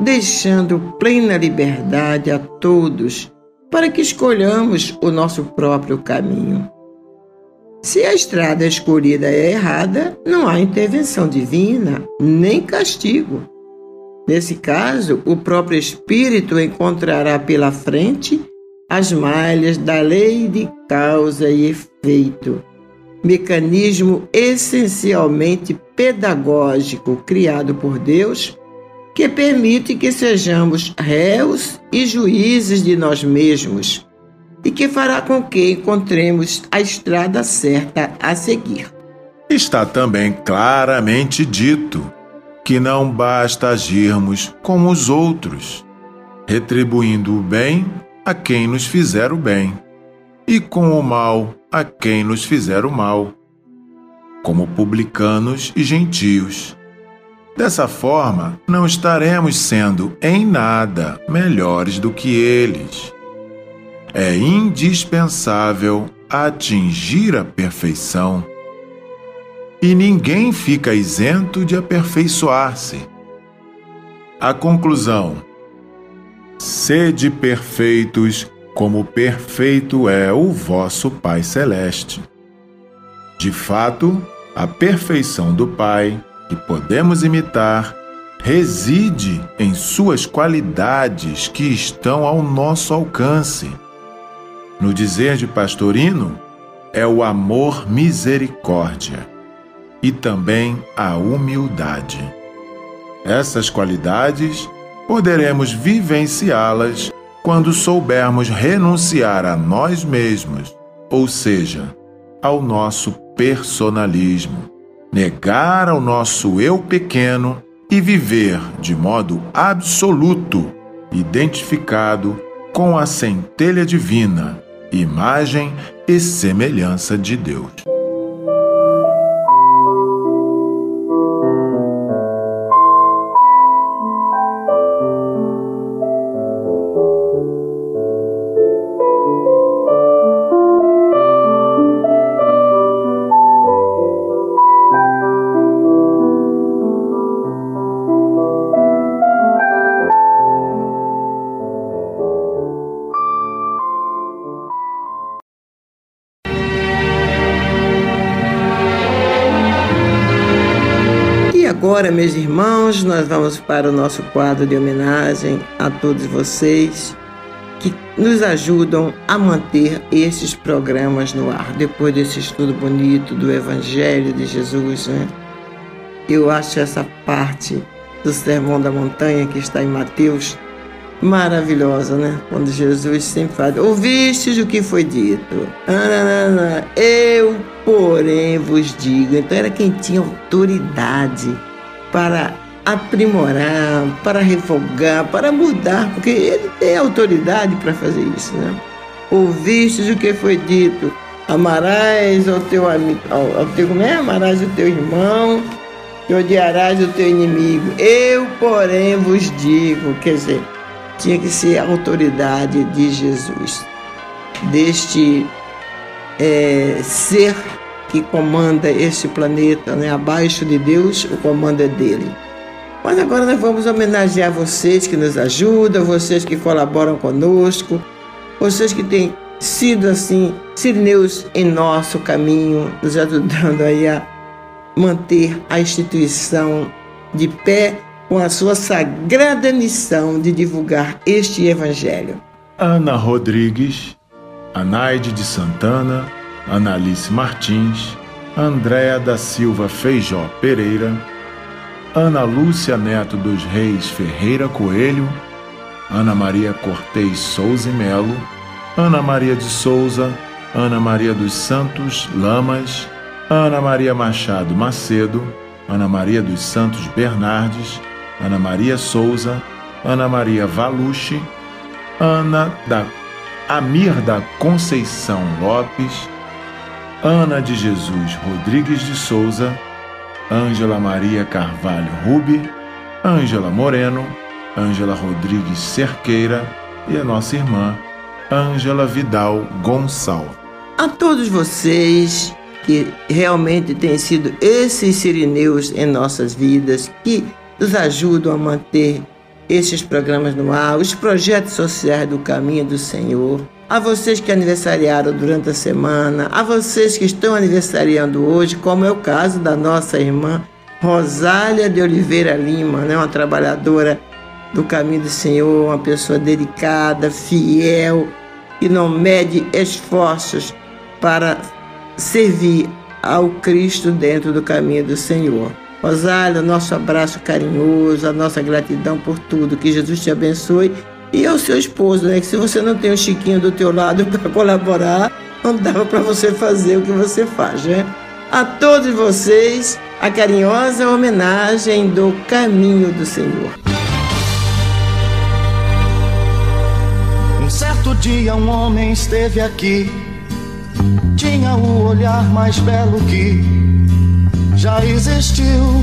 deixando plena liberdade a todos para que escolhamos o nosso próprio caminho. Se a estrada escolhida é errada, não há intervenção divina, nem castigo. Nesse caso, o próprio Espírito encontrará pela frente as malhas da lei de causa e efeito, mecanismo essencialmente pedagógico criado por Deus que permite que sejamos réus e juízes de nós mesmos e que fará com que encontremos a estrada certa a seguir. Está também claramente dito que não basta agirmos como os outros, retribuindo o bem a quem nos fizer o bem, e com o mal a quem nos fizer o mal, como publicanos e gentios. Dessa forma, não estaremos sendo em nada melhores do que eles. É indispensável atingir a perfeição e ninguém fica isento de aperfeiçoar-se. A conclusão: sede perfeitos, como perfeito é o vosso Pai Celeste. De fato, a perfeição do Pai, que podemos imitar, reside em suas qualidades que estão ao nosso alcance. No dizer de Pastorino, é o amor misericórdia e também a humildade. Essas qualidades poderemos vivenciá-las quando soubermos renunciar a nós mesmos, ou seja, ao nosso personalismo, negar ao nosso eu pequeno e viver de modo absoluto, identificado com a centelha divina, imagem e semelhança de Deus. Irmãos, nós vamos para o nosso quadro de homenagem a todos vocês que nos ajudam a manter esses programas no ar. Depois desse estudo bonito do Evangelho de Jesus, né? Eu acho essa parte do Sermão da Montanha que está em Mateus maravilhosa, né? Quando Jesus sempre fala: Ouvistes o que foi dito? Eu, porém, vos digo. Então era quem tinha autoridade para aprimorar, para refogar, para mudar, porque ele tem autoridade para fazer isso, né? Ouvistes o que foi dito? Amarás ao teu amigo, ao, ao teu, como é? Amarás o teu irmão e odiarás o teu inimigo. Eu, porém, vos digo, quer dizer, tinha que ser a autoridade de Jesus, deste é, ser que comanda este planeta, né? abaixo de Deus, o comando é dele. Mas agora nós vamos homenagear vocês que nos ajudam, vocês que colaboram conosco, vocês que têm sido assim, sirineus em nosso caminho, nos ajudando aí a manter a instituição de pé com a sua sagrada missão de divulgar este evangelho. Ana Rodrigues, Anaide de Santana, Analice Martins, Andréa da Silva Feijó Pereira, Ana Lúcia Neto dos Reis Ferreira Coelho, Ana Maria Cortez Souza e Melo, Ana Maria de Souza, Ana Maria dos Santos Lamas, Ana Maria Machado Macedo, Ana Maria dos Santos Bernardes, Ana Maria Souza, Ana Maria Valucci, Ana da Amir da Conceição Lopes, Ana de Jesus Rodrigues de Souza, Ângela Maria Carvalho Rubi, Ângela Moreno, Ângela Rodrigues Cerqueira e a nossa irmã Ângela Vidal Gonçalves. A todos vocês que realmente têm sido esses sirineus em nossas vidas, que nos ajudam a manter esses programas no ar, os projetos sociais do Caminho do Senhor, a vocês que aniversariaram durante a semana, a vocês que estão aniversariando hoje, como é o caso da nossa irmã Rosália de Oliveira Lima, né, uma trabalhadora do caminho do Senhor, uma pessoa dedicada, fiel, e não mede esforços para servir ao Cristo dentro do caminho do Senhor. Rosália, nosso abraço carinhoso, a nossa gratidão por tudo. Que Jesus te abençoe e ao seu esposo, né? Que se você não tem o Chiquinho do teu lado para colaborar, não dava para você fazer o que você faz, né? A todos vocês, a carinhosa homenagem do Caminho do Senhor. Um certo dia um homem esteve aqui, tinha o olhar mais belo que já existiu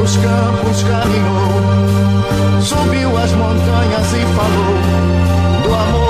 pelos campos caminhou, subiu as montanhas e falou do amor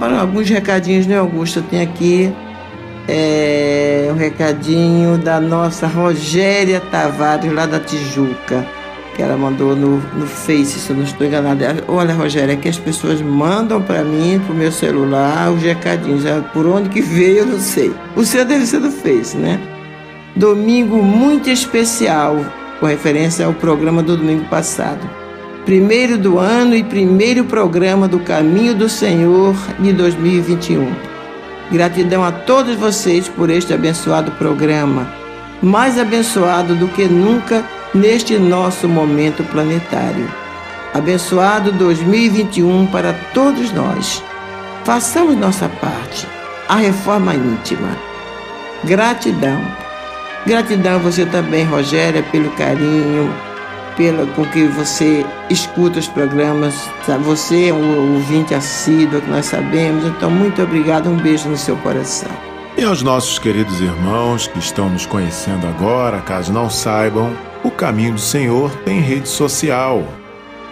para alguns recadinhos, né, Augusto? Tem aqui é, um recadinho da nossa Rogéria Tavares, lá da Tijuca, que ela mandou no, no Face, se eu não estou enganada. Olha, Rogéria, é que as pessoas mandam para mim, para o meu celular, os recadinhos. É, por onde que veio, eu não sei. O seu deve ser do Face, né? Domingo muito especial, com referência ao programa do domingo passado primeiro do ano e primeiro programa do Caminho do Senhor de 2021. Gratidão a todos vocês por este abençoado programa, mais abençoado do que nunca neste nosso momento planetário. Abençoado 2021 para todos nós. Façamos nossa parte, a reforma íntima. Gratidão. Gratidão a você também, Rogéria, pelo carinho, pela, com que você escuta os programas. Você é um ouvinte assíduo, que nós sabemos. Então, muito obrigado. Um beijo no seu coração. E aos nossos queridos irmãos que estão nos conhecendo agora, caso não saibam, o Caminho do Senhor tem rede social.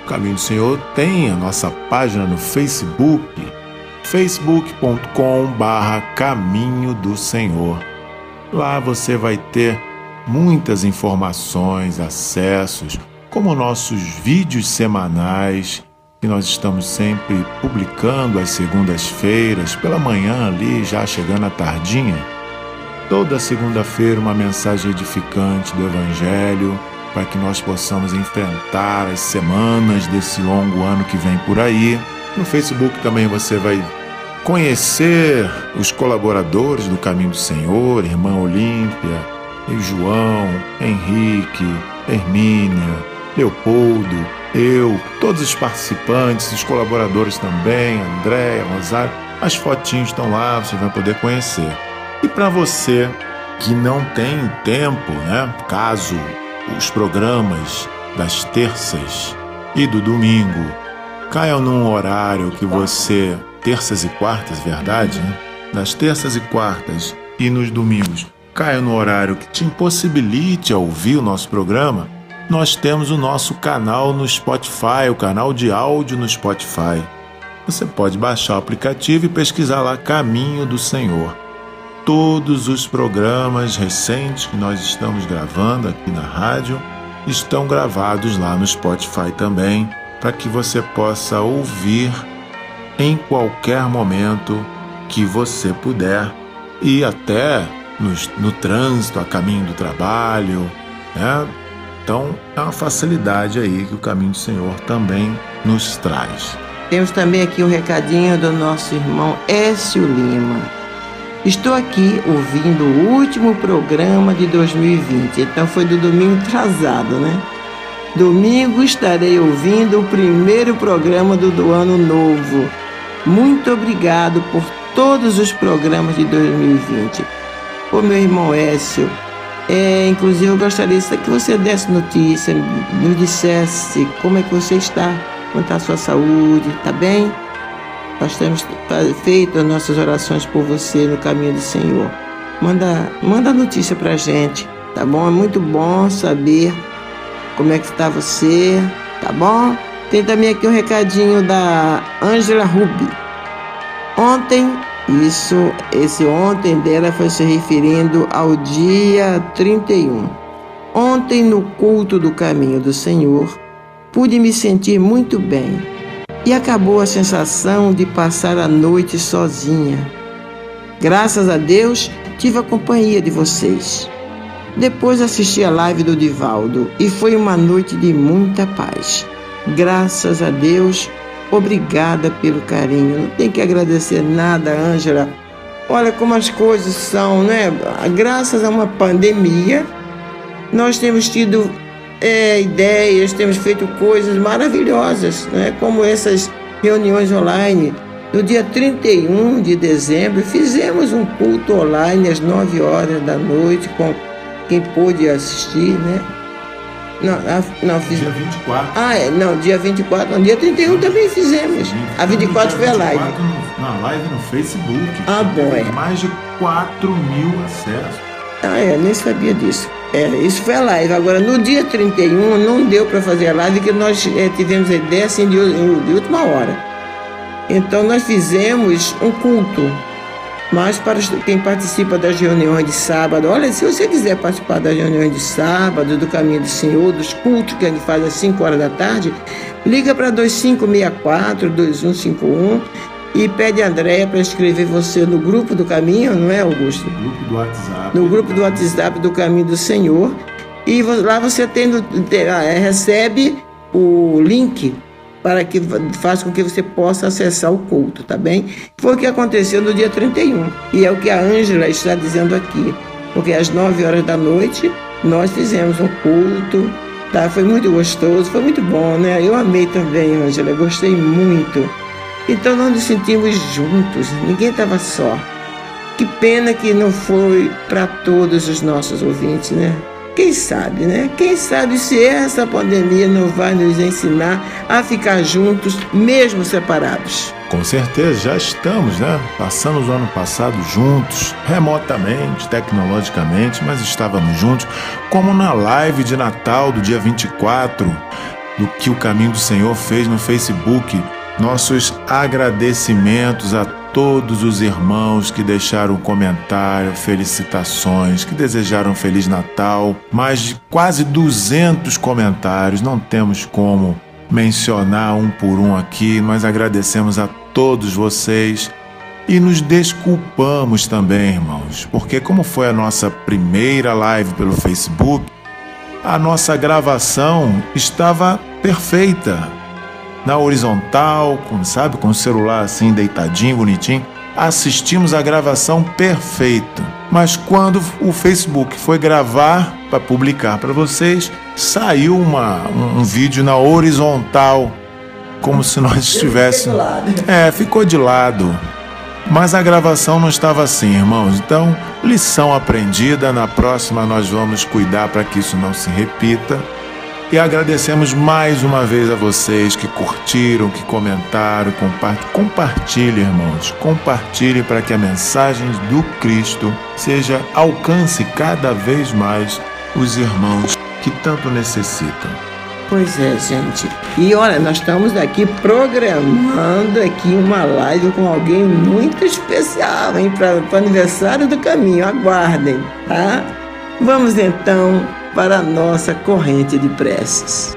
O Caminho do Senhor tem a nossa página no Facebook, facebook.com barra Caminho do Senhor. Lá você vai ter muitas informações, acessos, como nossos vídeos semanais, que nós estamos sempre publicando às segundas-feiras, pela manhã ali, já chegando à tardinha. Toda segunda-feira uma mensagem edificante do Evangelho, para que nós possamos enfrentar as semanas desse longo ano que vem por aí. No Facebook também você vai conhecer os colaboradores do Caminho do Senhor, Irmã Olímpia, e João, Henrique, Hermínia, Leopoldo, eu, todos os participantes, os colaboradores também, Andréia, Rosário, as fotinhos estão lá, você vai poder conhecer. E para você que não tem tempo, né? Caso os programas das terças e do domingo caiam num horário que você terças e quartas, verdade? Né? Das terças e quartas e nos domingos caia no horário que te impossibilite a ouvir o nosso programa, nós temos o nosso canal no Spotify, o canal de áudio no Spotify. Você pode baixar o aplicativo e pesquisar lá Caminho do Senhor. Todos os programas recentes que nós estamos gravando aqui na rádio estão gravados lá no Spotify também, para que você possa ouvir em qualquer momento que você puder e até no, no trânsito, a caminho do trabalho. Né? Então, é uma facilidade aí que o caminho do Senhor também nos traz. Temos também aqui um recadinho do nosso irmão Écio Lima. Estou aqui ouvindo o último programa de 2020, então foi do domingo atrasado, né? Domingo estarei ouvindo o primeiro programa do, do ano novo. Muito obrigado por todos os programas de 2020. Ô meu irmão Écio, é, inclusive eu gostaria que você desse notícia, nos dissesse como é que você está, está a sua saúde, tá bem? Nós temos feito as nossas orações por você no caminho do Senhor. Manda, manda notícia pra gente, tá bom? É muito bom saber como é que está você, tá bom? Tem também aqui um recadinho da Ângela Rubi. Ontem, isso, esse ontem dela foi se referindo ao dia 31. Ontem, no culto do caminho do Senhor, pude me sentir muito bem e acabou a sensação de passar a noite sozinha. Graças a Deus, tive a companhia de vocês. Depois assisti a live do Divaldo e foi uma noite de muita paz. Graças a Deus, obrigada pelo carinho. Não tem que agradecer nada, Ângela. Olha como as coisas são, né? Graças a uma pandemia, nós temos tido é, ideias, temos feito coisas maravilhosas, né? como essas reuniões online. No dia 31 de dezembro, fizemos um culto online às 9 horas da noite, com quem pôde assistir, né? Não, a, não fiz... Dia 24. Ah, é, não, dia 24, não, dia 31 também fizemos. A 24 foi a live. No, na live no Facebook. Ah, bom, é. Mais de 4 mil acessos. Ah, é, nem sabia disso. É, isso foi a live. Agora, no dia 31, não deu para fazer a live, que nós é, tivemos a ideia assim de, de última hora. Então, nós fizemos um culto. Mas para quem participa das reuniões de sábado, olha, se você quiser participar das reuniões de sábado, do Caminho do Senhor, dos cultos que a gente faz às 5 horas da tarde, liga para 2564 2151 e pede a Andréia para escrever você no grupo do caminho, não é, Augusto? No grupo do WhatsApp. No grupo do WhatsApp do Caminho do Senhor. E lá você tendo, ah, é, recebe o link para que faça com que você possa acessar o culto, tá bem? Foi o que aconteceu no dia 31. E é o que a Ângela está dizendo aqui. Porque às 9 horas da noite nós fizemos um culto, tá? Foi muito gostoso, foi muito bom, né? Eu amei também, Ângela, gostei muito. Então nós nos sentimos juntos, ninguém estava só. Que pena que não foi para todos os nossos ouvintes, né? Quem sabe, né? Quem sabe se essa pandemia não vai nos ensinar a ficar juntos, mesmo separados. Com certeza, já estamos, né? Passamos o ano passado juntos, remotamente, tecnologicamente, mas estávamos juntos, como na live de Natal do dia 24, do que o Caminho do Senhor fez no Facebook nossos agradecimentos a todos os irmãos que deixaram comentário, felicitações, que desejaram Feliz Natal. Mais de quase 200 comentários, não temos como mencionar um por um aqui. Nós agradecemos a todos vocês e nos desculpamos também, irmãos, porque, como foi a nossa primeira live pelo Facebook, a nossa gravação estava perfeita na horizontal, com, sabe, com o celular assim deitadinho, bonitinho. Assistimos a gravação perfeita. Mas quando o Facebook foi gravar para publicar para vocês, saiu uma, um, um vídeo na horizontal, como se nós estivéssemos. É, ficou de lado. Mas a gravação não estava assim, irmãos. Então, lição aprendida. Na próxima, nós vamos cuidar para que isso não se repita. E agradecemos mais uma vez a vocês que curtiram, que comentaram, compartilhem, irmãos. Compartilhe para que a mensagem do Cristo seja alcance cada vez mais os irmãos que tanto necessitam. Pois é, gente. E olha, nós estamos aqui programando aqui uma live com alguém muito especial, hein, para o aniversário do caminho. Aguardem, tá? Vamos então para a nossa corrente de preces.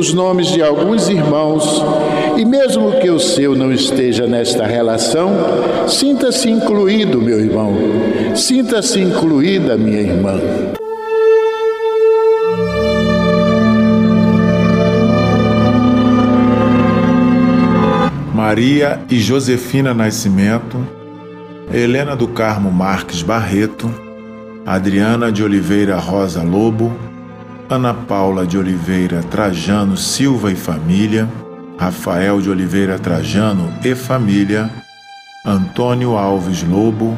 os nomes de alguns irmãos e, mesmo que o seu não esteja nesta relação, sinta-se incluído, meu irmão, sinta-se incluída, minha irmã. Maria e Josefina Nascimento, Helena do Carmo Marques Barreto, Adriana de Oliveira Rosa Lobo, Ana Paula de Oliveira Trajano Silva e família, Rafael de Oliveira Trajano e família, Antônio Alves Lobo,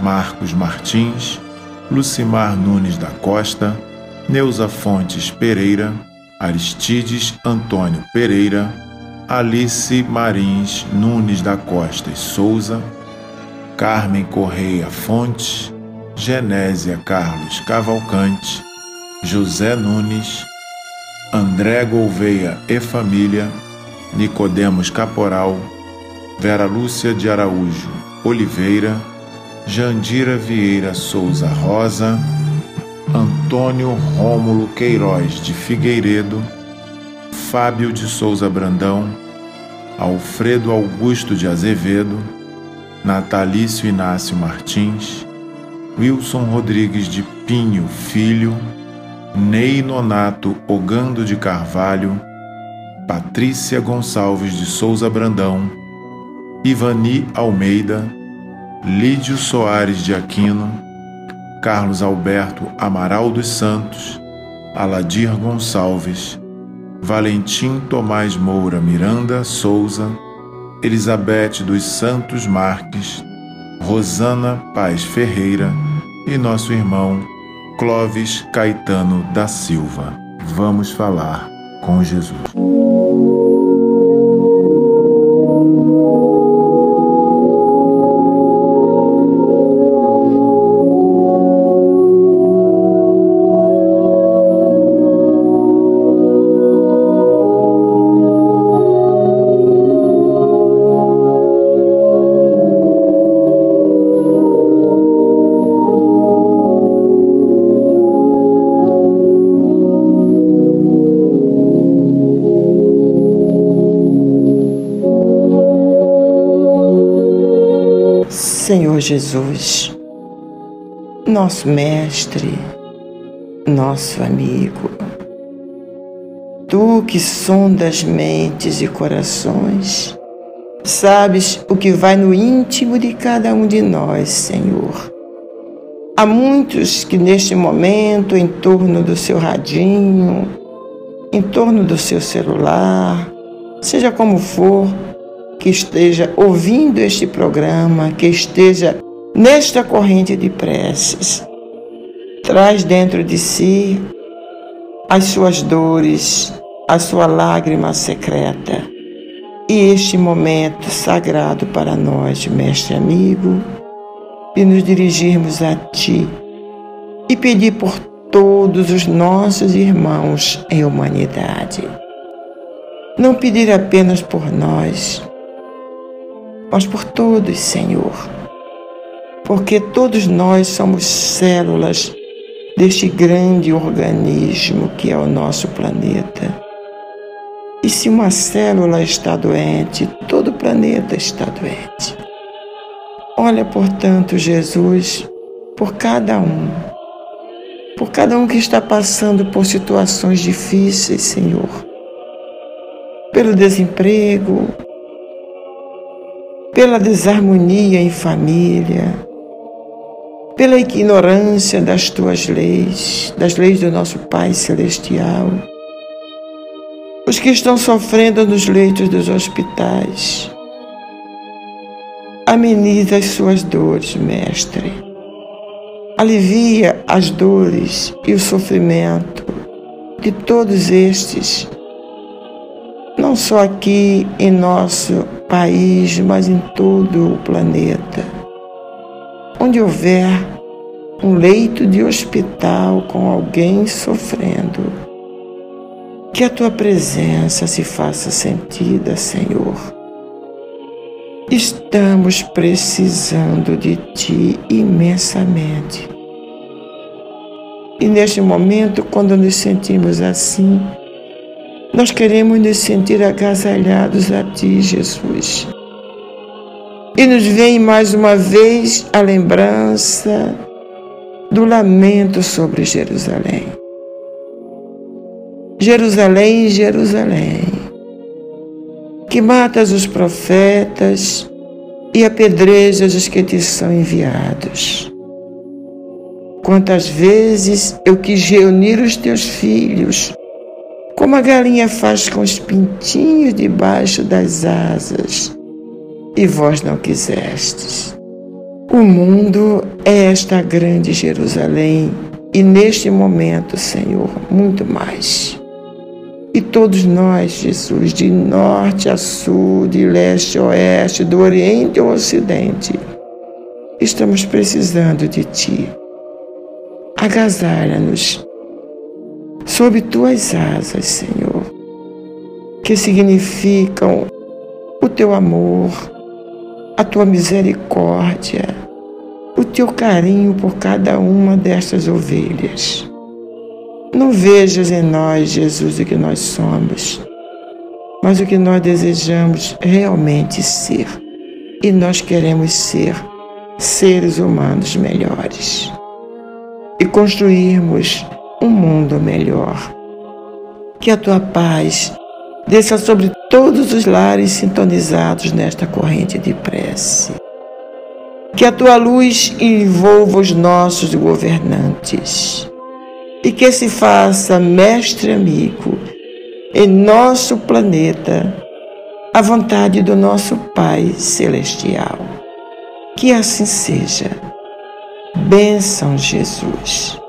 Marcos Martins, Lucimar Nunes da Costa, Neuza Fontes Pereira, Aristides Antônio Pereira, Alice Marins Nunes da Costa e Souza, Carmen Correia Fontes, Genésia Carlos Cavalcante, José Nunes, André Gouveia e família, Nicodemos Caporal, Vera Lúcia de Araújo Oliveira, Jandira Vieira Souza Rosa, Antônio Rômulo Queiroz de Figueiredo, Fábio de Souza Brandão, Alfredo Augusto de Azevedo, Natalício Inácio Martins, Wilson Rodrigues de Pinho Filho, Ney Nonato Ogando de Carvalho, Patrícia Gonçalves de Souza Brandão, Ivani Almeida, Lídio Soares de Aquino, Carlos Alberto Amaral dos Santos, Aladir Gonçalves, Valentim Tomás Moura Miranda Souza, Elizabeth dos Santos Marques, Rosana Paz Ferreira e nosso irmão Clóvis Caetano da Silva. Vamos falar com Jesus. Jesus, nosso Mestre, nosso amigo, Tu que sondas mentes e corações, sabes o que vai no íntimo de cada um de nós, Senhor. Há muitos que neste momento, em torno do seu radinho, em torno do seu celular, seja como for, que esteja ouvindo este programa, que esteja nesta corrente de preces, traz dentro de si as suas dores, a sua lágrima secreta. E este momento sagrado para nós, mestre amigo, e nos dirigirmos a Ti e pedir por todos os nossos irmãos em humanidade. Não pedir apenas por nós, mas por todos, Senhor, porque todos nós somos células deste grande organismo que é o nosso planeta. E se uma célula está doente, todo o planeta está doente. Olha, portanto, Jesus, por cada um, por cada um que está passando por situações difíceis, Senhor, pelo desemprego, pela desarmonia em família, pela ignorância das tuas leis, das leis do nosso Pai Celestial, os que estão sofrendo nos leitos dos hospitais. Ameniza as suas dores, Mestre. Alivia as dores e o sofrimento de todos estes, não só aqui em nosso país, mas em todo o planeta. Onde houver um leito de hospital com alguém sofrendo, que a tua presença se faça sentida, Senhor. Estamos precisando de ti imensamente. E neste momento, quando nos sentimos assim, nós queremos nos sentir agasalhados a Ti, Jesus. E nos vem mais uma vez a lembrança do lamento sobre Jerusalém. Jerusalém, Jerusalém, que matas os profetas e apedrejas os que te são enviados. Quantas vezes eu quis reunir os teus filhos como a galinha faz com os pintinhos debaixo das asas, e vós não quisestes. O mundo é esta grande Jerusalém, e neste momento, Senhor, muito mais. E todos nós, Jesus, de norte a sul, de leste a oeste, do oriente ao ocidente, estamos precisando de Ti. Agasalha-nos sob tuas asas, Senhor, que significam o teu amor, a tua misericórdia, o teu carinho por cada uma destas ovelhas. Não vejas em nós, Jesus, o que nós somos, mas o que nós desejamos realmente ser. E nós queremos ser seres humanos melhores e construirmos um mundo melhor. Que a tua paz desça sobre todos os lares sintonizados nesta corrente de prece. Que a tua luz envolva os nossos governantes e que se faça mestre amigo em nosso planeta a vontade do nosso Pai Celestial. Que assim seja. Bênção, Jesus.